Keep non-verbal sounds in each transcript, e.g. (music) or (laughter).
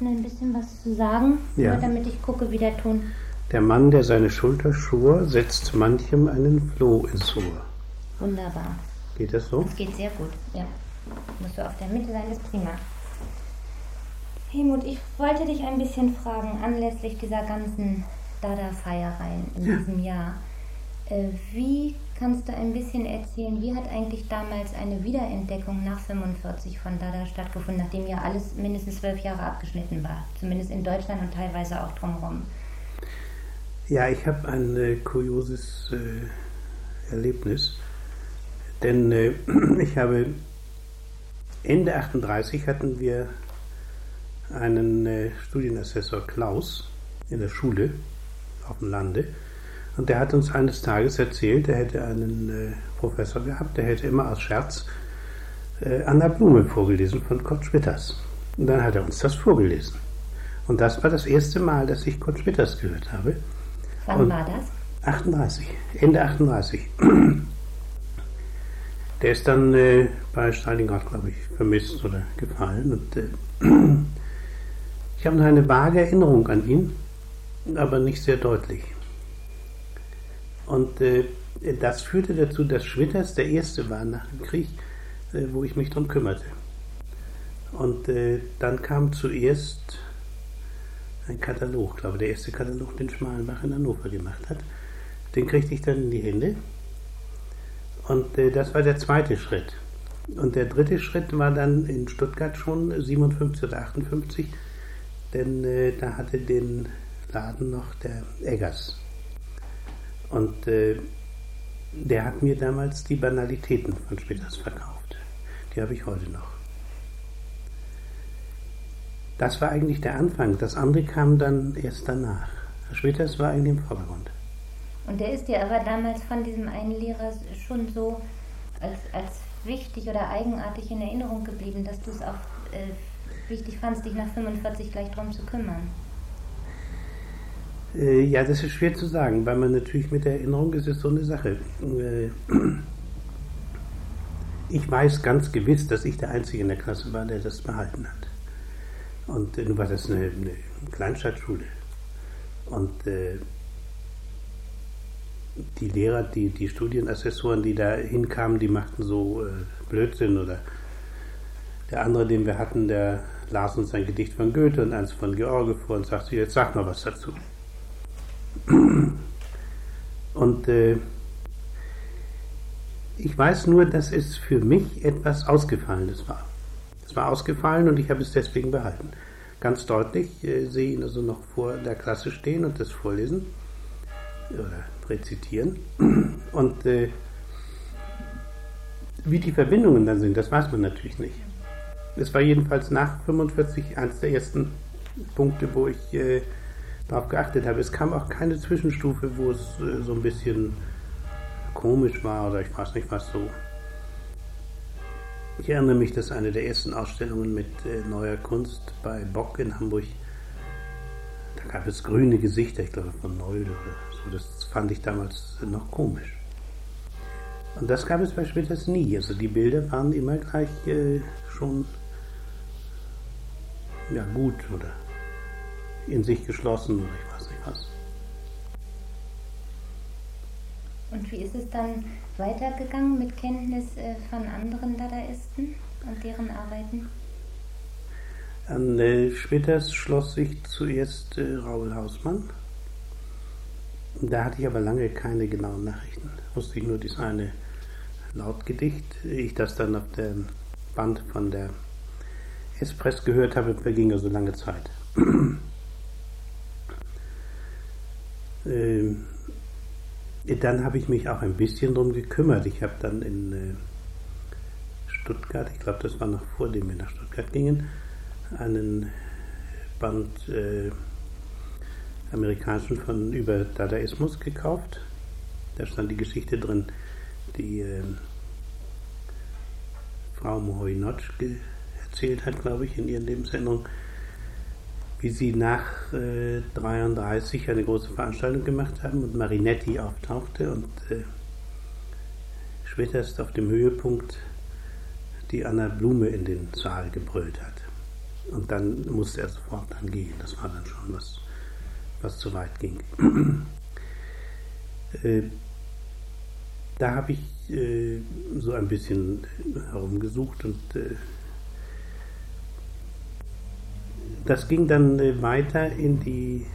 Ein bisschen was zu sagen, Ja. damit ich gucke, wie der Ton. Der Mann, der seine Schulter schur, setzt manchem einen Floh ins Ohr. Wunderbar. Geht das so? Das geht sehr gut, ja. Musst du auf der Mitte sein, ist prima. Helmut, ich wollte dich ein bisschen fragen, anlässlich dieser ganzen Dada-Feiereien in diesem Jahr. Äh, wie kannst du ein bisschen erzählen, wie hat eigentlich damals eine Wiederentdeckung nach 45 von Dada stattgefunden, nachdem ja alles mindestens zwölf Jahre abgeschnitten war? Zumindest in Deutschland und teilweise auch drumherum. Ja, ich habe ein äh, kurioses äh, Erlebnis. Denn äh, (clears throat) ich habe Ende 38 hatten wir einen äh, Studienassessor Klaus in der Schule auf dem Lande. Und der hat uns eines Tages erzählt, er hätte einen äh, Professor gehabt, der hätte immer aus Scherz äh, Anna Blume vorgelesen von Kurt Schwitters. Und dann hat er uns das vorgelesen. Und das war das erste Mal, dass ich Kurt Schwitters gehört habe. Wann Und- war das? 38, Ende 38. (clears throat) Der ist dann äh, bei Stalingrad, glaube ich, vermisst oder gefallen. Und äh, (clears throat) ich habe noch eine vage Erinnerung an ihn, aber nicht sehr deutlich. Und äh, das führte dazu, dass Schwitters der erste war nach dem Krieg, äh, wo ich mich darum kümmerte. Und äh, dann kam zuerst ein Katalog, glaube der erste Katalog, den Schmalenbach in Hannover gemacht hat. Den kriegte ich dann in die Hände. Und äh, das war der zweite Schritt. Und der dritte Schritt war dann in Stuttgart schon 57 oder 58, denn äh, da hatte den Laden noch der Eggers. Und äh, der hat mir damals die Banalitäten von Schwitters verkauft. Die habe ich heute noch. Das war eigentlich der Anfang. Das andere kam dann erst danach. Schwitters war eigentlich im Vordergrund. Und der ist dir aber damals von diesem einen Lehrer schon so als, als wichtig oder eigenartig in Erinnerung geblieben, dass du es auch äh, wichtig fandst, dich nach 45 gleich drum zu kümmern. Äh, ja, das ist schwer zu sagen, weil man natürlich mit der Erinnerung ist es so eine Sache. Äh, ich weiß ganz gewiss, dass ich der Einzige in der Klasse war, der das behalten hat. Und nun war das eine, eine Kleinstadtschule. Und äh, die Lehrer, die, die Studienassessoren, die da hinkamen, die machten so Blödsinn oder der andere, den wir hatten, der las uns ein Gedicht von Goethe und eins von George vor und sagte, jetzt sag mal was dazu. (clears throat) Und äh, ich weiß nur, dass es für mich etwas Ausgefallenes war. Es war ausgefallen und ich habe es deswegen behalten. Ganz deutlich äh, sehe ihn also noch vor der Klasse stehen und das vorlesen oder rezitieren. (clears throat) Und äh, wie die Verbindungen dann sind, das weiß man natürlich nicht. Es war jedenfalls nach 45 eines der ersten Punkte, wo ich äh, darauf geachtet habe. Es kam auch keine Zwischenstufe, wo es äh, so ein bisschen komisch war oder ich weiß nicht was so. Ich erinnere mich, dass eine der ersten Ausstellungen mit äh, neuer Kunst bei Bock in Hamburg, da gab es grüne Gesichter, ich glaube von Neul oder so. Das fand ich damals noch komisch. Und das gab es bei Schwitters nie. Also die Bilder waren immer gleich äh, schon ja, gut oder in sich geschlossen oder ich weiß nicht was. Und wie ist es dann weitergegangen mit Kenntnis äh, von anderen Dadaisten und deren Arbeiten? An äh, Schwitters schloss sich zuerst äh, Raoul Hausmann. Da hatte ich aber lange keine genauen Nachrichten. Wusste ich nur dieses eine Lautgedicht. Ich das dann auf dem Band von der Espress gehört habe, verging also lange Zeit. (clears throat) ähm, dann habe ich mich auch ein bisschen drum gekümmert. Ich habe dann in äh, Stuttgart, ich glaube, das war noch vor dem wir nach Stuttgart gingen, einen Band äh, amerikanischen von über Dadaismus gekauft. Da stand die Geschichte drin, die äh, Frau Moholy-Nagy erzählt hat, glaube ich, in ihren Lebenserinnerungen, wie sie nach äh, 33 eine große Veranstaltung gemacht haben und Marinetti auftauchte und äh, später ist auf dem Höhepunkt die Anna Blume in den Saal gebrüllt hat. Und dann musste er sofort dann gehen. Das war dann schon was, was zu weit ging. (clears throat) äh, da habe ich äh, so ein bisschen herumgesucht und äh, das ging dann äh, weiter in die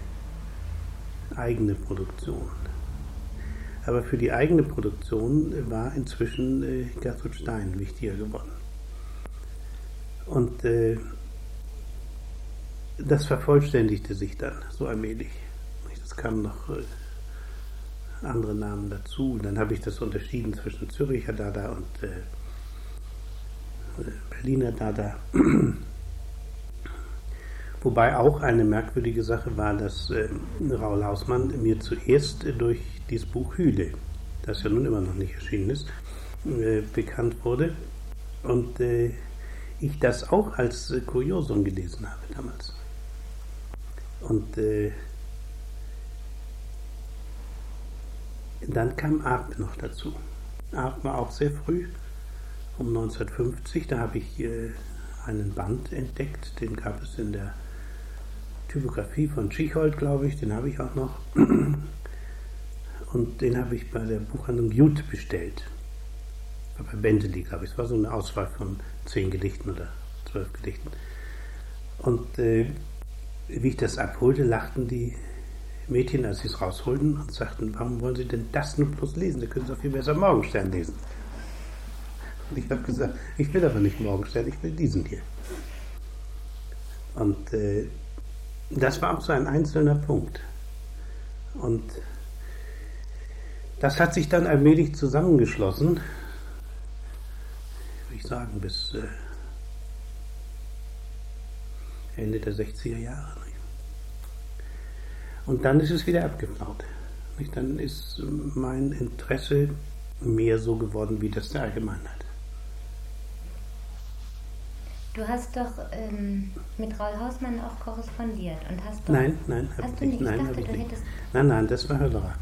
eigene Produktion. Aber für die eigene Produktion war inzwischen äh, Gertrud Stein wichtiger geworden. Und äh, das vervollständigte sich dann so allmählich. Es kamen noch äh, andere Namen dazu. Dann habe ich das unterschieden zwischen Züricher Dada und äh, Berliner Dada. (clears throat) Wobei auch eine merkwürdige Sache war, dass äh, Raul Hausmann mir zuerst äh, durch dieses Buch Hühle, das ja nun immer noch nicht erschienen ist, äh, bekannt wurde. Und äh, ich das auch als äh, Kuriosum gelesen habe damals. Und äh, dann kam Arp noch dazu. Arp war auch sehr früh, um 1950. Da habe ich einen Band entdeckt, den gab es in der Typografie von Schichold, glaube ich, den habe ich auch noch. (clears throat) Und den habe ich bei der Buchhandlung Jut bestellt. Bei Bentley, glaube ich. Es war so eine Auswahl von zehn Gedichten oder zwölf Gedichten. Und äh, wie ich das abholte, lachten die Mädchen, als sie es rausholten und sagten, warum wollen Sie denn das nur bloß lesen? Da können Sie auch viel besser Morgenstern lesen. Und ich habe gesagt, ich will aber nicht Morgenstern, ich will diesen hier. Und äh, das war auch so ein einzelner Punkt. Und das hat sich dann allmählich zusammengeschlossen, würde ich sagen, bis äh, Ende der 60er Jahre. Und dann ist es wieder abgeflaut. Dann ist mein Interesse mehr so geworden wie das der Allgemeinheit. Du hast doch ähm, mit Raul Hausmann auch korrespondiert und hast doch. Nein, nein, hast du nicht. Nein, ich dachte, ich du nicht. hättest. Nein, nein, das war Höllerer.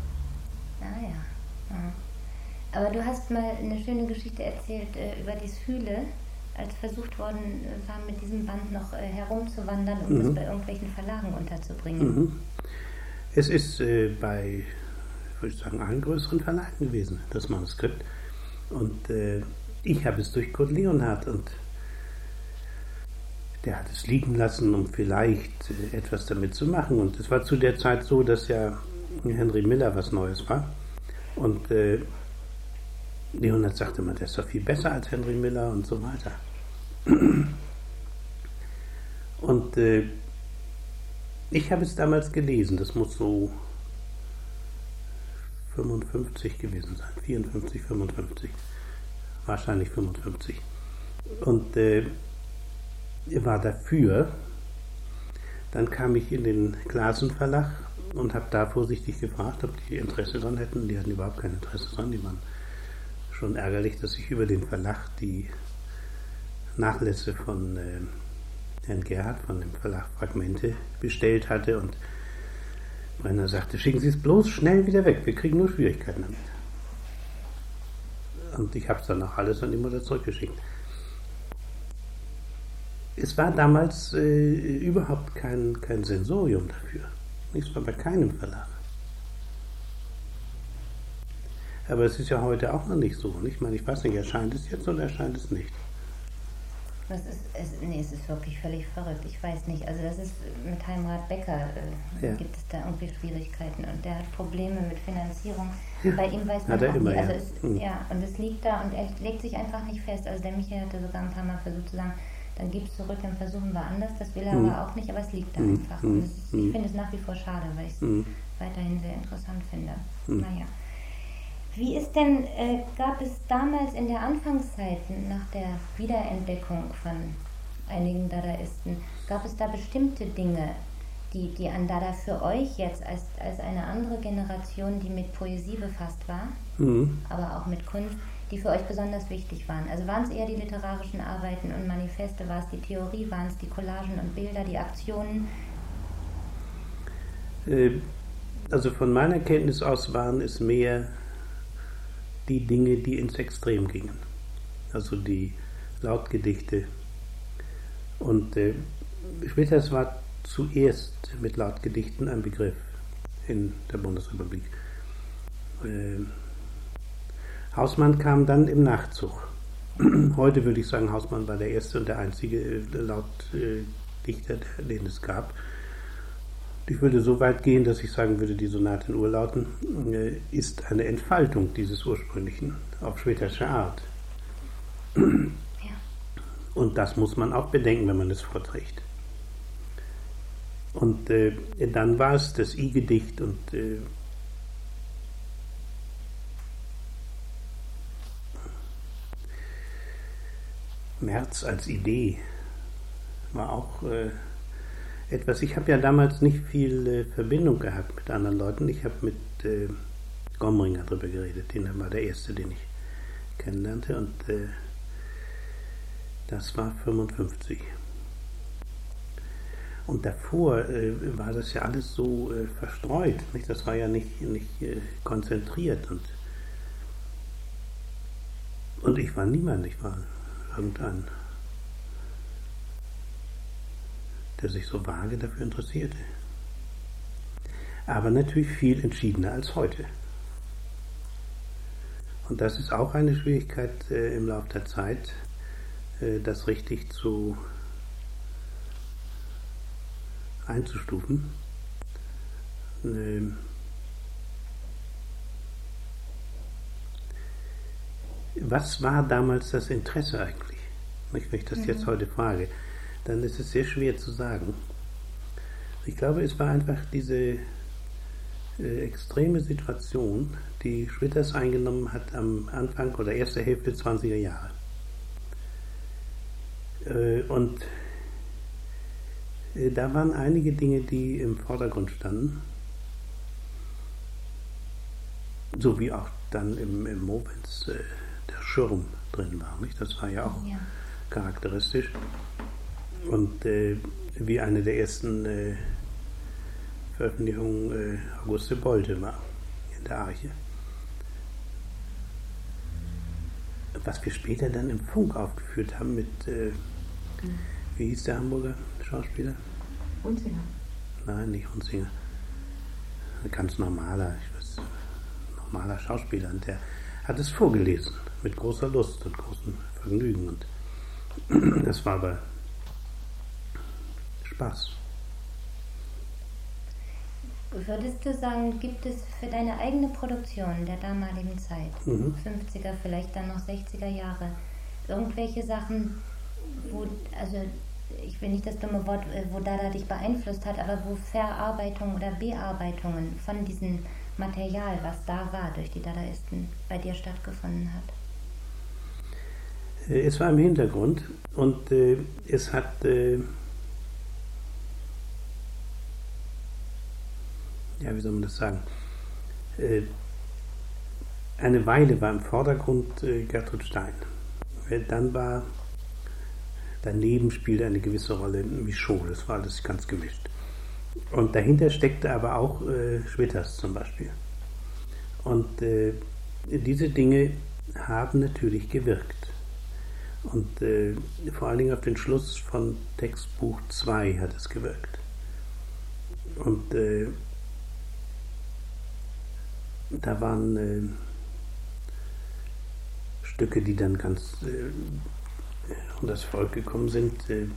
Ah ja. Ah. Aber du hast mal eine schöne Geschichte erzählt äh, über die Hühle, als versucht worden war, mit diesem Band noch äh, herumzuwandern, um Mhm. es bei irgendwelchen Verlagen unterzubringen. Mhm. Es ist äh, bei, würde ich sagen, allen größeren Verlagen gewesen, das Manuskript. Und äh, ich habe es durch Kurt Leonhardt und der hat es liegen lassen, um vielleicht äh, etwas damit zu machen. Und es war zu der Zeit so, dass ja Henry Miller was Neues war. Und äh, Leonhardt sagte immer, der ist doch viel besser als Henry Miller und so weiter. (clears throat) Und äh, ich habe es damals gelesen, das muss so 55 gewesen sein, 54, 55, wahrscheinlich 55. Und äh, war dafür. Dann kam ich in den Glasen-Verlag und habe da vorsichtig gefragt, ob die Interesse dran hätten. Die hatten überhaupt kein Interesse dran. Die waren schon ärgerlich, dass ich über den Verlag die Nachlässe von äh, Herrn Gerhard von dem Verlag Fragmente bestellt hatte und Brenner sagte, schicken Sie es bloß schnell wieder weg, wir kriegen nur Schwierigkeiten damit. Und ich habe es dann auch alles an die Mutter zurückgeschickt. Es war damals äh, überhaupt kein, kein Sensorium dafür. Es war bei keinem Verlag. Aber es ist ja heute auch noch nicht so. Ich meine, ich weiß nicht, erscheint es jetzt oder erscheint es nicht? Das ist, es, nee, es ist wirklich völlig verrückt. Ich weiß nicht. Also das ist mit Heimrat Becker äh, Ja. gibt es da irgendwie Schwierigkeiten und der hat Probleme mit Finanzierung. Ja, Bei ihm weiß man hat er auch immer, nie. Also ja. es, Mhm. ja, und es liegt da und er legt sich einfach nicht fest. Also der Michael hatte sogar ein paar Mal versucht zu sagen, dann gib es zurück, dann versuchen wir anders. Das will er Mhm. aber auch nicht, aber es liegt da Mhm. einfach. Mhm. Und ist, Mhm. ich finde es nach wie vor schade, weil ich es Mhm. weiterhin sehr interessant finde. Mhm. Naja. Wie ist denn, äh, gab es damals in der Anfangszeit nach der Wiederentdeckung von einigen Dadaisten, gab es da bestimmte Dinge, die, die an Dada für euch jetzt als, als eine andere Generation, die mit Poesie befasst war, Mhm. aber auch mit Kunst, die für euch besonders wichtig waren? Also waren es eher die literarischen Arbeiten und Manifeste, war es die Theorie, waren es die Collagen und Bilder, die Aktionen? Äh, Also von meiner Kenntnis aus waren es mehr die Dinge, die ins Extrem gingen. Also die Lautgedichte. Und äh, Schwitters war zuerst mit Lautgedichten ein Begriff in der Bundesrepublik. Äh, Hausmann kam dann im Nachzug. (clears throat) Heute würde ich sagen, Hausmann war der erste und der einzige äh, Lautdichter, den es gab. Ich würde so weit gehen, dass ich sagen würde, die Sonate in Urlauten äh, ist eine Entfaltung dieses ursprünglichen auf schwedische Art. (clears throat) Ja. Und das muss man auch bedenken, wenn man es vorträgt. Und äh, dann war es das I-Gedicht und äh, März als Idee war auch äh, etwas. Ich habe ja damals nicht viel äh, Verbindung gehabt mit anderen Leuten. Ich habe mit äh, Gomringer darüber geredet. Den war der erste, den ich kennenlernte. Und äh, das war 55. Und davor äh, war das ja alles so äh, verstreut. Nicht? Das war ja nicht, nicht äh, konzentriert. Und, und ich war niemand, ich war irgendein, der sich so vage dafür interessierte. Aber natürlich viel entschiedener als heute. Und das ist auch eine Schwierigkeit äh, im Laufe der Zeit, äh, das richtig zu einzustufen. Ähm, was war damals das Interesse eigentlich? Wenn ich das mhm. jetzt heute frage, dann ist es sehr schwer zu sagen. Ich glaube, es war einfach diese äh, extreme Situation, die Schwitters eingenommen hat am Anfang oder erster Hälfte 20er Jahre. Äh, und äh, da waren einige Dinge, die im Vordergrund standen. So wie auch dann im, im Movens Schirm drin war. Nicht? Das war ja auch ja. charakteristisch. Und äh, wie eine der ersten äh, Veröffentlichungen äh, Auguste Bolte war in der Arche. Was wir später dann im Funk aufgeführt haben mit, äh, wie hieß der Hamburger Schauspieler? Hunzinger. Nein, nicht Hunzinger. Ein ganz normaler, ich weiß, normaler Schauspieler. Und der hat es vorgelesen mit großer Lust und großem Vergnügen. Und (clears throat) das war aber Spaß. Würdest du sagen, gibt es für deine eigene Produktion der damaligen Zeit, mhm. 50er, vielleicht dann noch 60er Jahre, irgendwelche Sachen, wo, also ich will nicht das dumme Wort, äh, wo Dada dich beeinflusst hat, aber wo Verarbeitung oder Bearbeitungen von diesem Material, was da war, durch die Dadaisten, bei dir stattgefunden hat? Äh, es war im Hintergrund und äh, es hat äh, ja, wie soll man das sagen? Äh, eine Weile war im Vordergrund äh, Gertrud Stein. Dann war Daneben spielte eine gewisse Rolle Michaud, das war alles ganz gemischt. Und dahinter steckte aber auch äh, Schwitters zum Beispiel. Und äh, diese Dinge haben natürlich gewirkt. Und äh, vor allen Dingen auf den Schluss von Textbuch 2 hat es gewirkt. Und äh, da waren äh, Stücke, die dann ganz äh, und das Volk gekommen sind, äh,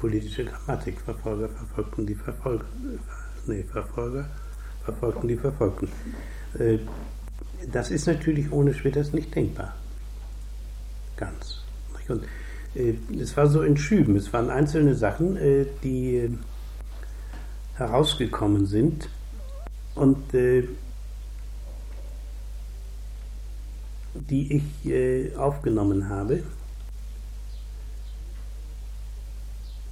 politische Grammatik. Verfolger verfolgten die Verfolger. Nee, Verfolger verfolgten die Verfolgten. Äh, das ist natürlich ohne Schwitters nicht denkbar. Ganz. Und äh, es war so in Schüben. Es waren einzelne Sachen, äh, die äh, herausgekommen sind und äh, die ich aufgenommen habe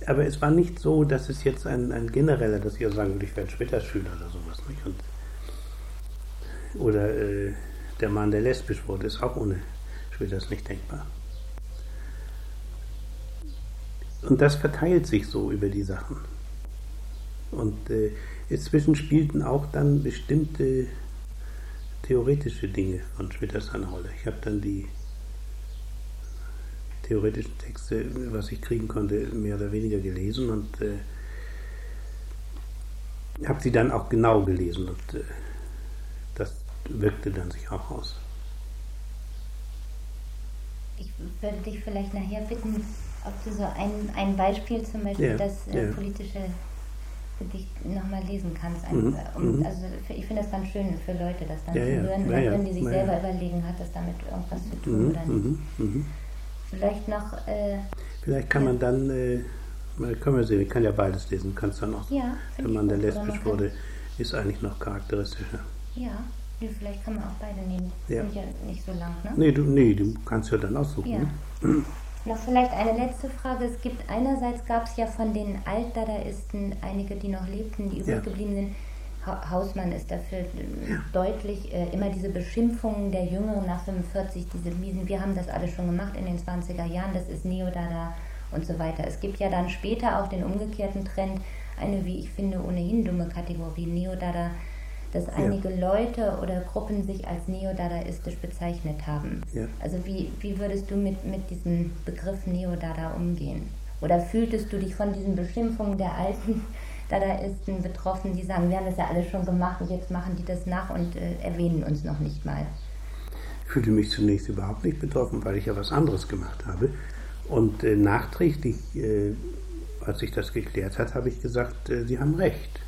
aber es war nicht so, dass es jetzt ein, ein genereller, dass ich auch sagen würde, ich werde Twitter-Schüler oder sowas. Nicht? Und, oder äh, der Mann, der lesbisch wurde, ist auch ohne Schwitters nicht denkbar. Und das verteilt sich so über die Sachen. Und äh, inzwischen spielten auch dann bestimmte theoretische Dinge von Schwitters eine Rolle. Ich habe dann die theoretischen Texte, was ich kriegen konnte, mehr oder weniger gelesen und äh, habe sie dann auch genau gelesen und äh, das wirkte dann sich auch aus. Ich würde dich vielleicht nachher bitten, ob du so ein, ein Beispiel zum Beispiel ja, das äh, ja. politische Gedicht nochmal lesen kannst. Mhm, um, mhm. also ich finde das ganz schön für Leute, das dann ja, zu hören, ja, wenn die sich selber überlegen, hat das damit irgendwas zu tun mhm, oder nicht. Mhm, mhm. Vielleicht noch. Äh, Vielleicht kann man dann, äh, können wir sehen, ich kann ja beides lesen, kannst dann auch, ja, der Mann, der lesbisch wurde, ist eigentlich noch charakteristischer. Ja, vielleicht kann man auch beide nehmen. Ja. Sind ja nicht so lang, ne? Nee, du, nee, du kannst ja dann aussuchen. Ja. Ne? Noch vielleicht eine letzte Frage. Es gibt einerseits gab es ja von den Altdadaisten einige, die noch lebten, die übrig geblieben sind. Hausmann ist dafür ja. deutlich äh, immer diese Beschimpfungen der Jüngeren nach 45, diese miesen, wir haben das alles schon gemacht in den 20er Jahren, das ist Neodada und so weiter. Es gibt ja dann später auch den umgekehrten Trend, eine, wie ich finde, ohnehin dumme Kategorie, Neodada dass einige ja. Leute oder Gruppen sich als neodadaistisch bezeichnet haben. Ja. Also wie, wie würdest du mit, mit diesem Begriff Neodada umgehen? Oder fühltest du dich von diesen Beschimpfungen der alten (laughs) Dadaisten betroffen, die sagen, wir haben das ja alles schon gemacht und jetzt machen die das nach und äh, erwähnen uns noch nicht mal? Ich fühlte mich zunächst überhaupt nicht betroffen, weil ich ja was anderes gemacht habe. Und äh, nachträglich, äh, als sich das geklärt hat, habe ich gesagt, äh, Sie haben recht.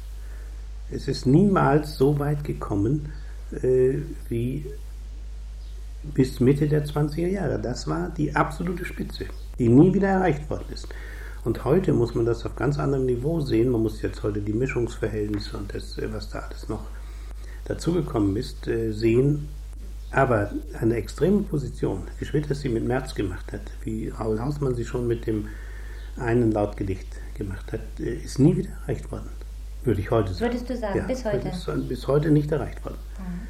Es ist niemals so weit gekommen äh, wie bis Mitte der 20er Jahre. Das war die absolute Spitze, die nie wieder erreicht worden ist. Und heute muss man das auf ganz anderem Niveau sehen. Man muss jetzt heute die Mischungsverhältnisse und das, äh, was da alles noch dazugekommen ist, äh, sehen. Aber eine extreme Position, wie Schwitter sie mit Merz gemacht hat, wie Raul Hausmann sie schon mit dem einen Lautgedicht gemacht hat, äh, ist nie wieder erreicht worden. Würde ich heute sagen. Würdest du sagen, ja, bis heute? Ist bis heute nicht erreicht worden. Mhm.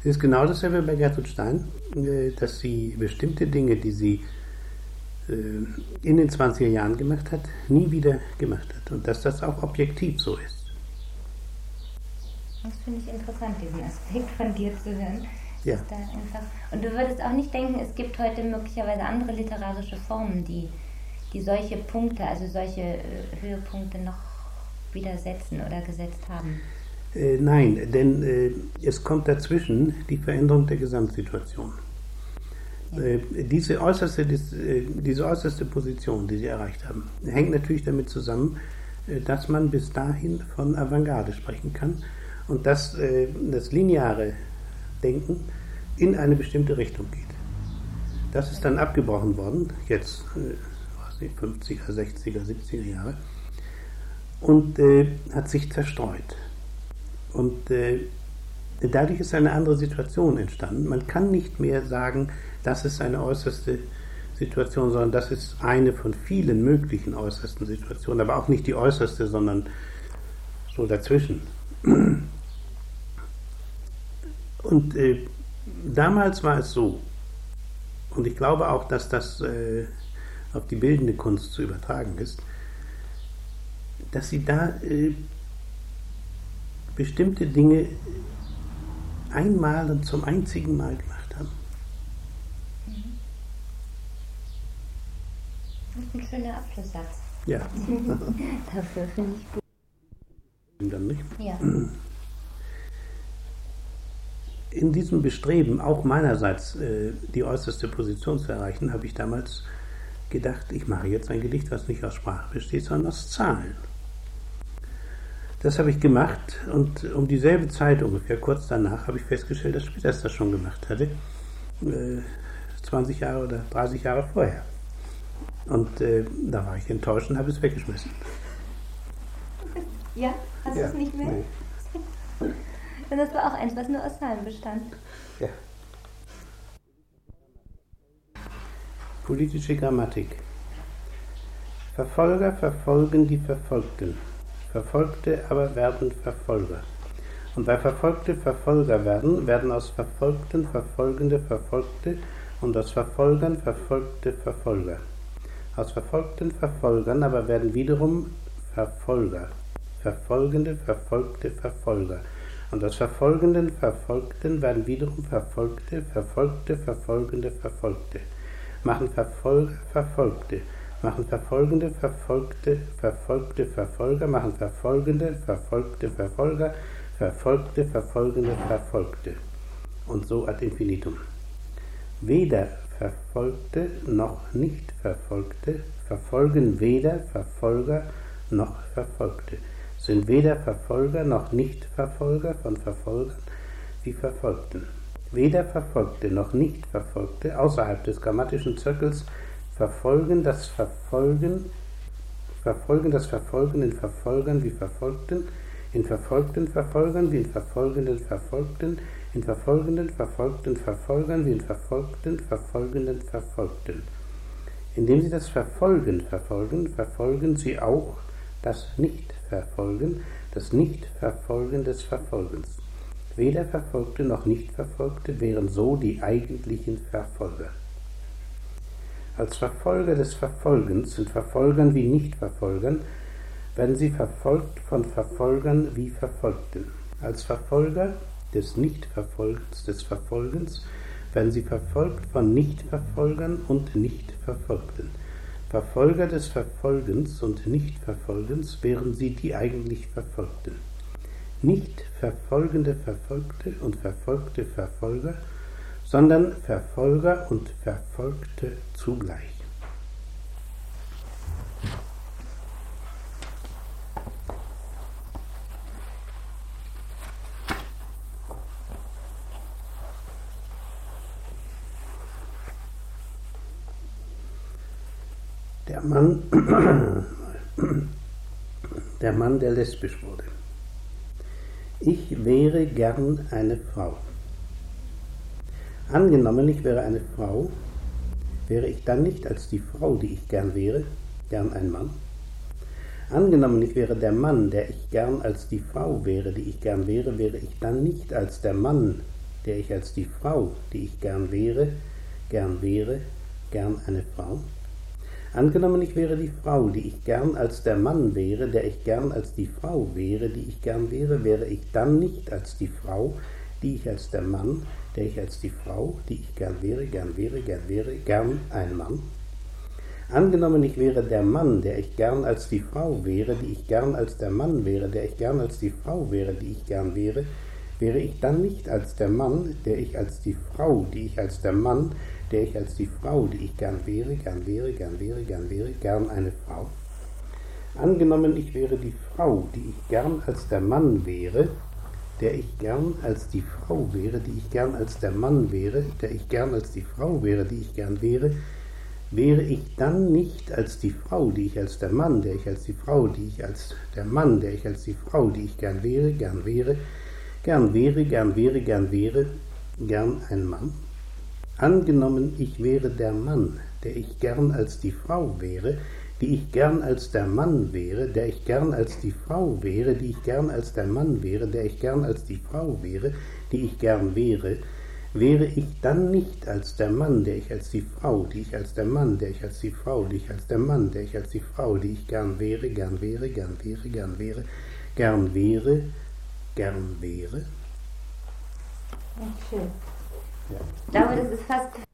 Es ist genau dasselbe bei Gertrud Stein, äh, dass sie bestimmte Dinge, die sie äh, in den 20er Jahren gemacht hat, nie wieder gemacht hat. Und dass das auch objektiv so ist. Das finde ich interessant, diesen Aspekt von dir zu hören. Ja. und du würdest auch nicht denken, es gibt heute möglicherweise andere literarische Formen, die, die solche Punkte, also solche äh, Höhepunkte noch widersetzen oder gesetzt haben? Äh, nein, denn äh, es kommt dazwischen die Veränderung der Gesamtsituation. Ja. Äh, diese, äußerste, äh, diese äußerste Position, die sie erreicht haben, hängt natürlich damit zusammen, äh, dass man bis dahin von Avantgarde sprechen kann und dass äh, das lineare Denken in eine bestimmte Richtung geht. Das ist dann abgebrochen worden, jetzt, äh, 50er, 60er, 70er Jahre und äh, hat sich zerstreut. Und äh, dadurch ist eine andere Situation entstanden. Man kann nicht mehr sagen, das ist eine äußerste Situation, sondern das ist eine von vielen möglichen äußersten Situationen, aber auch nicht die äußerste, sondern so dazwischen. Und äh, damals war es so, und ich glaube auch, dass das äh, auf die bildende Kunst zu übertragen ist, dass sie da äh, bestimmte Dinge einmal und zum einzigen Mal gemacht haben. Das ist ein schöner Abschlusssatz. Ja. (laughs) Dafür finde ich gut. Dann nicht? Ja. In diesem Bestreben, auch meinerseits äh, die äußerste Position zu erreichen, habe ich damals gedacht, ich mache jetzt ein Gedicht, was nicht aus Sprache besteht, sondern aus Zahlen. Das habe ich gemacht und um dieselbe Zeit ungefähr, kurz danach, habe ich festgestellt, dass Späters das schon gemacht hatte. Äh, 20 Jahre oder 30 Jahre vorher. Und äh, da war ich enttäuscht und habe es weggeschmissen. Ja, hast ja, du es nicht mehr? Nee. Und das war auch eins, was nur aus Zahlen bestand. Ja. Politische Grammatik. Verfolger verfolgen die Verfolgten. Verfolgte aber werden Verfolger. Und weil Verfolgte Verfolger werden, werden aus Verfolgten Verfolgende Verfolgte und aus Verfolgern Verfolgte Verfolger. Aus verfolgten Verfolgern aber werden wiederum Verfolger, Verfolgende Verfolgte Verfolger. Und aus Verfolgenden Verfolgten werden wiederum Verfolgte, Verfolgte, Verfolgende Verfolgte. machen Verfolger Verfolgte, machen Verfolgende Verfolgte, Verfolgte Verfolger, machen Verfolgende Verfolgte Verfolger, Verfolgte Verfolgende Verfolgte. Und so ad infinitum. Weder Verfolgte noch Nicht-Verfolgte verfolgen weder Verfolger noch Verfolgte, sind weder Verfolger noch Nicht-Verfolger von Verfolgern wie Verfolgten. Weder Verfolgte noch Nicht-Verfolgte außerhalb des grammatischen Zirkels verfolgen das Verfolgen, verfolgen das Verfolgen in Verfolgern wie Verfolgten, in verfolgten Verfolgern wie in verfolgenden Verfolgten, in verfolgenden Verfolgten Verfolgern wie in verfolgten Verfolgenden Verfolgten. Indem sie das Verfolgen verfolgen, verfolgen sie auch das Nicht-Verfolgen, das Nicht-Verfolgen des Verfolgens. Weder Verfolgte noch Nicht-Verfolgte wären so die eigentlichen Verfolger. Als Verfolger des Verfolgens sind Verfolgern wie Nicht-Verfolgern, werden sie verfolgt von Verfolgern wie Verfolgten. Als Verfolger des Nichtverfolgens des Verfolgens werden sie verfolgt von Nichtverfolgern und Nichtverfolgten. Verfolger des Verfolgens und Nichtverfolgens wären sie die eigentlich Verfolgten. Nicht verfolgende Verfolgte und verfolgte Verfolger, sondern Verfolger und Verfolgte zugleich. Der Mann, der Mann, der lesbisch wurde. Ich wäre gern eine Frau. Angenommen, ich wäre eine Frau, wäre ich dann nicht als die Frau, die ich gern wäre, gern ein Mann? Angenommen, ich wäre der Mann, der ich gern als die Frau wäre, die ich gern wäre, wäre ich dann nicht als der Mann, der ich als die Frau, die ich gern wäre, gern wäre, gern eine Frau? Angenommen, ich wäre die Frau, die ich gern als der Mann wäre, der ich gern als die Frau wäre, die ich gern wäre, wäre ich dann nicht als die Frau, die ich als der Mann, der ich als die Frau, die ich gern wäre, gern wäre, gern wäre, gern ein Mann? Angenommen, ich wäre der Mann, der ich gern als die Frau wäre, die ich gern als der Mann wäre, der ich gern als die Frau wäre, die ich gern wäre, wäre ich dann nicht als der Mann, der ich als die Frau, die ich als der Mann, der ich als die Frau, die ich gern wäre, gern wäre, gern wäre, gern wäre, gern eine Frau. Angenommen, ich wäre die Frau, die ich gern als der Mann wäre, der ich gern als die Frau wäre, die ich gern als der Mann wäre, der ich gern als die Frau wäre, die ich gern wäre, wäre ich dann nicht als die Frau, die ich als der Mann, der ich als die Frau, die ich als der Mann, der ich als die Frau, die ich gern wäre, gern wäre, gern wäre, gern wäre, gern wäre, gern ein Mann? Angenommen, ich wäre der Mann, der ich gern als die Frau wäre, die ich gern als der Mann wäre, der ich gern als die Frau wäre, die ich gern als der Mann wäre, der ich gern als die Frau wäre, die ich gern wäre, wäre ich dann nicht als der Mann, der ich als die Frau, die ich als der Mann, der ich als die Frau, die ich als der Mann, der ich als die Frau, die ich gern wäre, gern wäre, gern wäre, gern wäre, gern wäre, gern wäre? Schön. Ja. Ich glaube, das ist fast